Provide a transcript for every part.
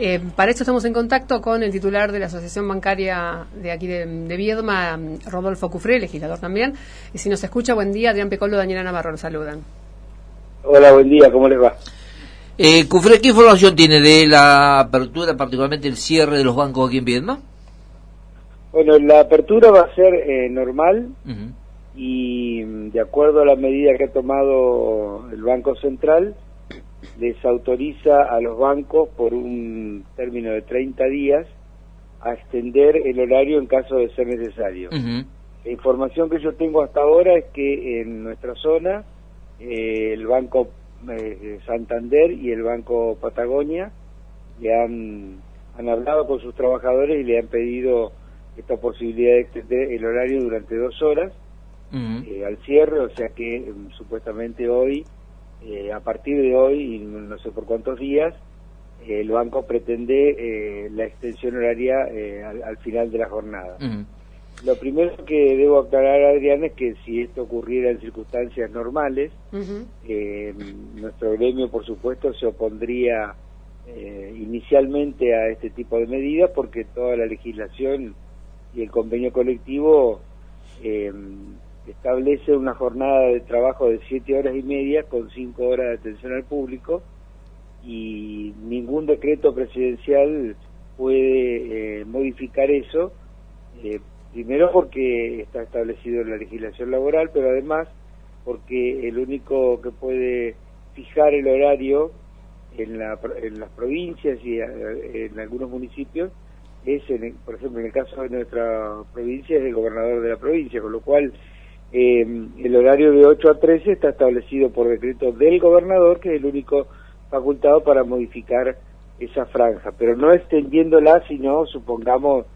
Eh, para esto estamos en contacto con el titular de la Asociación Bancaria de aquí de, Viedma, Rodolfo Cufré, legislador también. Y si nos escucha, buen día, Adrián Pecolo, Daniela Navarro, nos saludan. Hola, buen día, ¿cómo les va? Eh, Cufré, ¿qué información tiene de la apertura, particularmente el cierre de los bancos aquí en Viedma? Bueno, la apertura va a ser eh, normal y mm, de acuerdo a la medida que ha tomado el Banco Central, les autoriza a los bancos por un término de 30 días a extender el horario en caso de ser necesario. La información que yo tengo hasta ahora es que en nuestra zona eh, el Banco eh, Santander y el Banco Patagonia le han, han hablado con sus trabajadores y le han pedido esta posibilidad de extender el horario durante dos horas eh, al cierre, o sea que mm, supuestamente hoy eh, a partir de hoy, y no sé por cuántos días, eh, el banco pretende eh, la extensión horaria al, final de la jornada. Lo primero que debo aclarar, Adrián, es que si esto ocurriera en circunstancias normales, nuestro gremio, por supuesto, se opondría inicialmente a este tipo de medidas porque toda la legislación y el convenio colectivo establece una jornada de trabajo de siete horas y media con cinco horas de atención al público y ningún decreto presidencial puede eh, modificar eso, eh, primero porque está establecido en la legislación laboral, pero además porque el único que puede fijar el horario en, la, en las provincias y eh, en algunos municipios es, por ejemplo, en el caso de nuestra provincia, es el gobernador de la provincia, con lo cual eh, el horario de 8 a 13 está establecido por decreto del gobernador, que es el único facultado para modificar esa franja, pero no extendiéndola, sino, supongamos,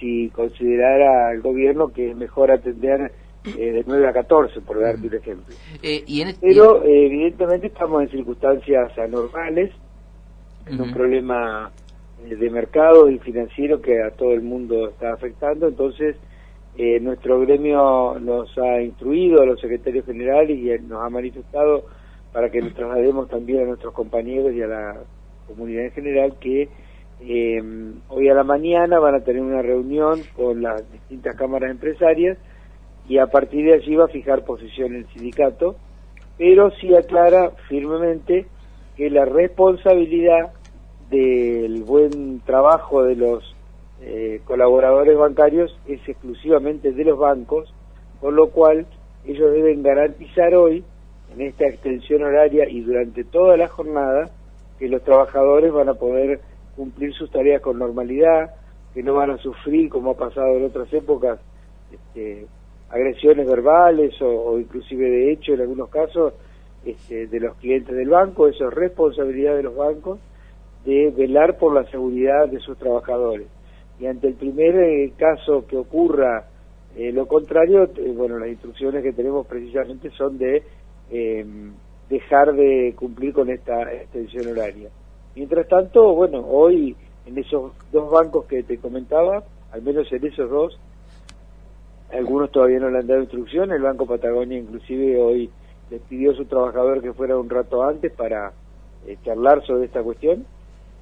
si considerara el gobierno que es mejor atender eh, de 9 a 14, por darte un ejemplo. Eh, este pero evidentemente estamos en circunstancias anormales, en un problema eh, de mercado y financiero que a todo el mundo está afectando, entonces eh, nuestro gremio nos ha instruido a los secretarios generales y nos ha manifestado para que nos traslademos también a nuestros compañeros y a la comunidad en general que eh, hoy a la mañana van a tener una reunión con las distintas cámaras empresarias y a partir de allí va a fijar posición el sindicato, pero sí aclara firmemente que la responsabilidad del buen trabajo de los eh, colaboradores bancarios es exclusivamente de los bancos, con lo cual ellos deben garantizar hoy, en esta extensión horaria y durante toda la jornada, que los trabajadores van a poder cumplir sus tareas con normalidad, que no van a sufrir, como ha pasado en otras épocas, este, agresiones verbales o, inclusive de hecho en algunos casos este, de los clientes del banco, eso es responsabilidad de los bancos de velar por la seguridad de sus trabajadores y ante el primer eh, caso que ocurra eh, lo contrario, eh, bueno, las instrucciones que tenemos precisamente son de em, dejar de cumplir con esta extensión horaria. Mientras tanto, bueno, hoy en esos dos bancos que te comentaba, al menos en esos dos, algunos todavía no le han dado instrucción, el Banco Patagonia inclusive hoy les pidió a su trabajador que fuera un rato antes para charlar sobre esta cuestión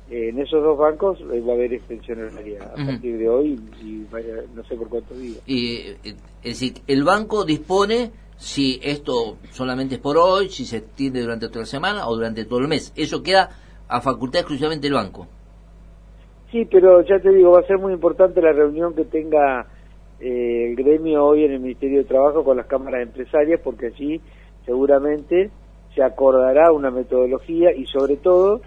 en esos dos bancos eh, va a haber extensión horaria a partir de hoy y no sé por cuántos días. Y, eh, es decir, el banco dispone si esto solamente es por hoy, si se extiende durante toda la semana o durante todo el mes. Eso queda a facultad exclusivamente del banco. Sí, pero ya te digo, va a ser muy importante la reunión que tenga eh, el gremio hoy en el Ministerio de Trabajo con las cámaras empresarias, porque allí seguramente se acordará una metodología y sobre todo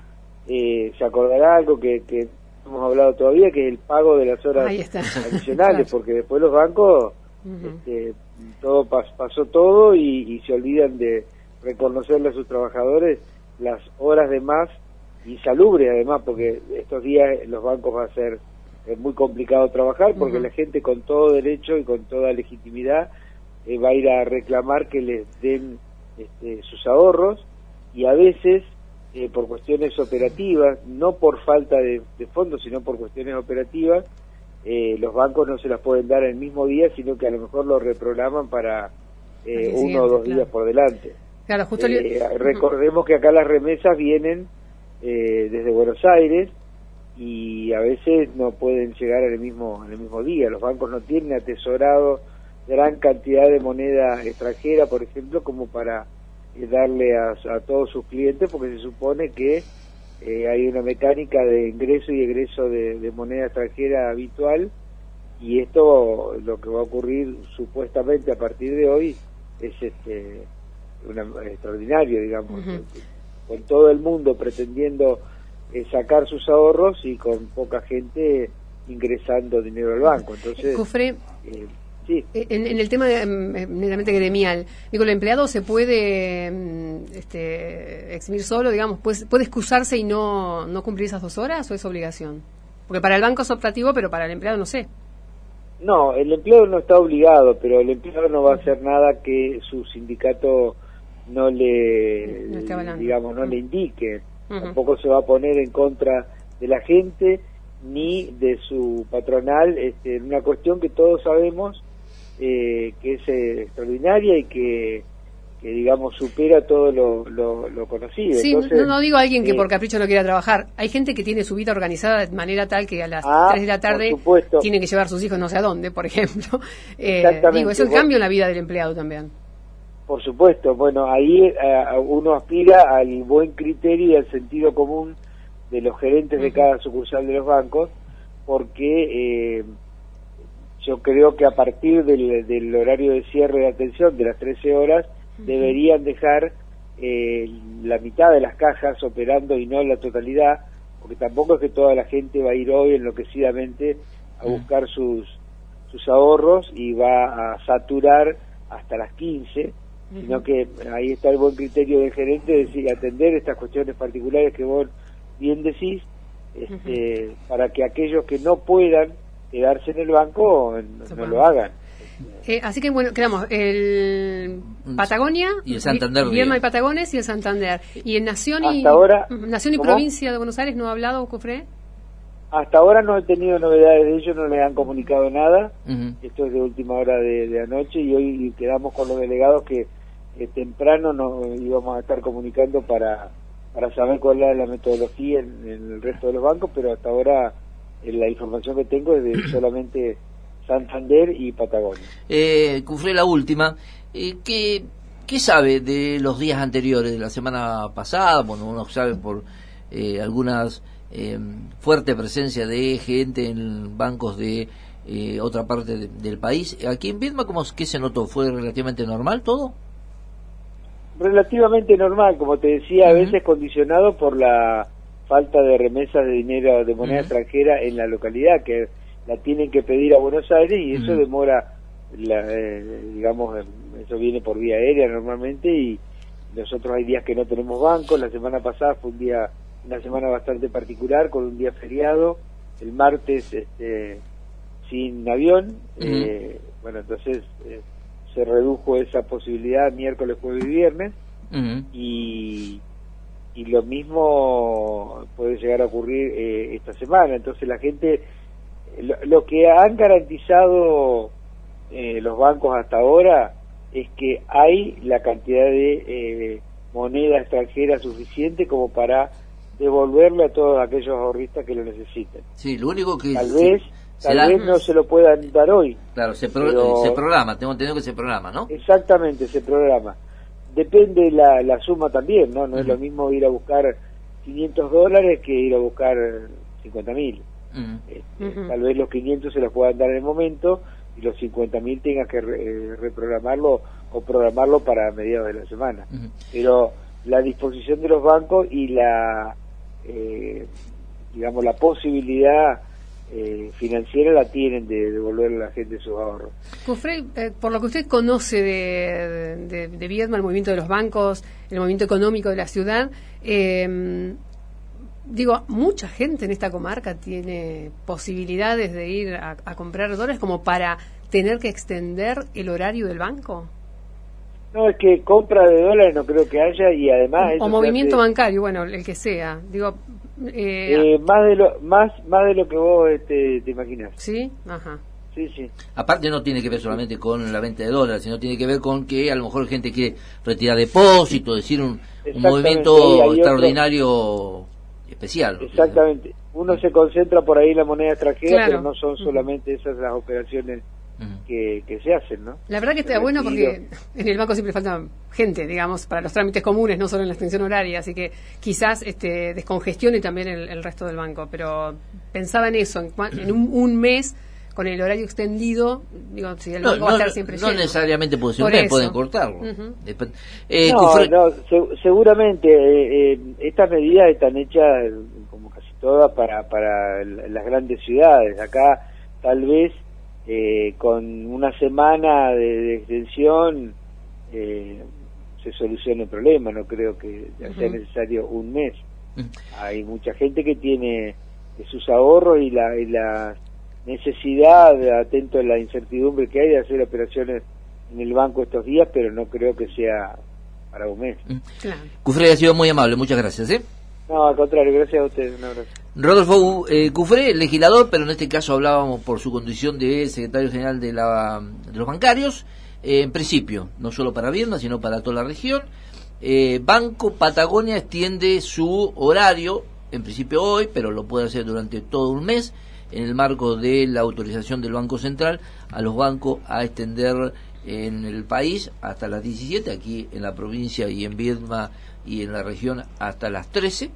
eh, se acordará algo que, que hemos hablado todavía, que es el pago de las horas adicionales, porque después los bancos, este, todo pasó todo y, se olvidan de reconocerle a sus trabajadores las horas de más y salubre además, porque estos días los bancos va a ser muy complicado trabajar, porque la gente con todo derecho y con toda legitimidad eh, va a ir a reclamar que les den este, sus ahorros y a veces eh, por cuestiones operativas, no por falta de, fondos, sino por cuestiones operativas, eh, los bancos no se las pueden dar el mismo día, sino que a lo mejor lo reprograman para eh, uno o dos días por delante. Claro, justo recordemos que acá las remesas vienen desde Buenos Aires y a veces no pueden llegar en el mismo en el mismo día. Los bancos no tienen atesorado gran cantidad de moneda extranjera, por ejemplo, como para eh, darle a, todos sus clientes, porque se supone que eh, hay una mecánica de ingreso y egreso de, moneda extranjera habitual y esto lo que va a ocurrir supuestamente a partir de hoy es este una, extraordinario digamos con todo el mundo pretendiendo eh, sacar sus ahorros y con poca gente ingresando dinero al banco entonces. Eh, en, el tema de, mm, eh, netamente gremial, digo, el empleado se puede mm, este, eximir solo, digamos, puede, puede excusarse y no, no cumplir esas dos horas o es obligación? Porque para el banco es optativo, pero para el empleado no sé. No, el empleado no está obligado, pero el empleado no va a hacer nada que su sindicato no le, digamos, no le indique. Tampoco se va a poner en contra de la gente ni de su patronal este, en una cuestión que todos sabemos eh, que es eh, extraordinaria y que, digamos, supera todo lo, lo, conocido. Sí, no, digo a alguien que eh, por capricho no quiera trabajar. Hay gente que tiene su vida organizada de manera tal que a las 3 ah, de la tarde tiene que llevar sus hijos no sé a dónde, por ejemplo. digo, es el cambio en la vida del empleado también. Por supuesto, bueno, ahí uno aspira al buen criterio y al sentido común de los gerentes de cada sucursal de los bancos, porque yo creo que a partir del, horario de cierre de atención de las 13 horas deberían dejar eh, la mitad de las cajas operando y no la totalidad, porque tampoco es que toda la gente va a ir hoy enloquecidamente a buscar sus, sus ahorros y va a saturar hasta las 15, sino que ahí está el buen criterio del gerente de decir, atender estas cuestiones particulares que vos bien decís, este, para que aquellos que no puedan quedarse en el banco no, lo hagan. Eh, así que bueno, quedamos el Patagonia, y el Santander, y Patagones y el Santander. Y en Nación y Nación y Provincia de Buenos Aires no ha hablado, Cofre. Hasta ahora no he tenido novedades de ellos, no les han comunicado nada. Esto es de última hora de, anoche y hoy quedamos con los delegados que temprano nos íbamos a estar comunicando para para saber cuál es la metodología en el resto de los bancos, pero hasta ahora eh, la información que tengo es de solamente Santander y Patagonia. Eh, Cufré, la última. Eh, ¿qué, ¿Qué sabe de los días anteriores, de la semana pasada? Bueno, uno sabe por eh, algunas eh, fuerte presencia de gente en bancos de otra parte del país. ¿Aquí en Vietnam cómo qué se notó? ¿Fue relativamente normal todo? Relativamente normal, como te decía, a veces condicionado por la falta de remesas de dinero de moneda extranjera en la localidad, que la tienen que pedir a Buenos Aires y eso demora, la, eh, digamos, eso viene por vía aérea normalmente y nosotros hay días que no tenemos banco, la semana pasada fue un día, una semana bastante particular con un día feriado, el martes este, sin avión, eh, bueno, entonces eh, se redujo esa posibilidad miércoles, jueves y viernes y y lo mismo puede llegar a ocurrir eh, esta semana. Entonces la gente, lo, que han garantizado eh, los bancos hasta ahora es que hay la cantidad de eh, moneda extranjera suficiente como para devolverle a todos aquellos ahorristas que lo necesiten. Sí, lo único que... Tal vez... Tal vez no se lo puedan dar hoy. Claro, se, se programa, tengo entendido que se programa, ¿no? Exactamente, se programa depende la, la suma también, ¿no? No es lo mismo ir a buscar 500 dólares que ir a buscar 50 mil. Este, tal vez los 500 se los puedan dar en el momento y los 50 mil tengas que eh, reprogramarlo o programarlo para mediados de la semana. Pero la disposición de los bancos y la, eh, digamos, la posibilidad eh, financiera la tienen de devolverle a la gente sus ahorros. Eh, por lo que usted conoce de, de, de, Viedma, el movimiento de los bancos, el movimiento económico de la ciudad, eh, digo, mucha gente en esta comarca tiene posibilidades de ir a, comprar dólares como para tener que extender el horario del banco. No, es que compra de dólares no creo que haya y además... O, movimiento bancario, bueno, el que sea. Digo, eh, eh, más de lo más más de lo que vos este, te imaginas. Sí, ajá. Sí, sí. Aparte no tiene que ver solamente con la venta de dólares, sino tiene que ver con que a lo mejor gente quiere retirar depósito, decir un, movimiento extraordinario especial. Exactamente. Uno se concentra por ahí en la moneda extranjera, pero no son solamente esas las operaciones que, se hacen, ¿no? La verdad que está bueno porque en el banco siempre falta gente, digamos, para los trámites comunes, no solo en la extensión horaria, así que quizás este, descongestione también el, resto del banco, pero pensaba en eso, en, un, mes con el horario extendido, digo, si el banco va a estar siempre No necesariamente puede ser un mes, pueden cortarlo. Eh, no, seguramente eh, eh, estas medidas están hechas, como casi todas, para, para las grandes ciudades. Acá tal vez eh, con una semana de, extensión eh, se solucione el problema, no creo que sea necesario un mes. Hay mucha gente que tiene sus ahorros y la, y la necesidad, atento a la incertidumbre que hay de hacer operaciones en el banco estos días, pero no creo que sea para un mes. Claro. Cufre ha sido muy amable, muchas gracias. ¿eh? No, al contrario, gracias a ustedes, un abrazo. Rodolfo eh, Cufré, legislador, pero en este caso hablábamos por su condición de secretario general de, la, de los bancarios, eh, en principio, no solo para Viedma, sino para toda la región. Eh, Banco Patagonia extiende su horario, en principio hoy, pero lo puede hacer durante todo un mes, en el marco de la autorización del Banco Central a los bancos a extender en el país hasta las 17, aquí en la provincia y en Viedma y en la región hasta las 13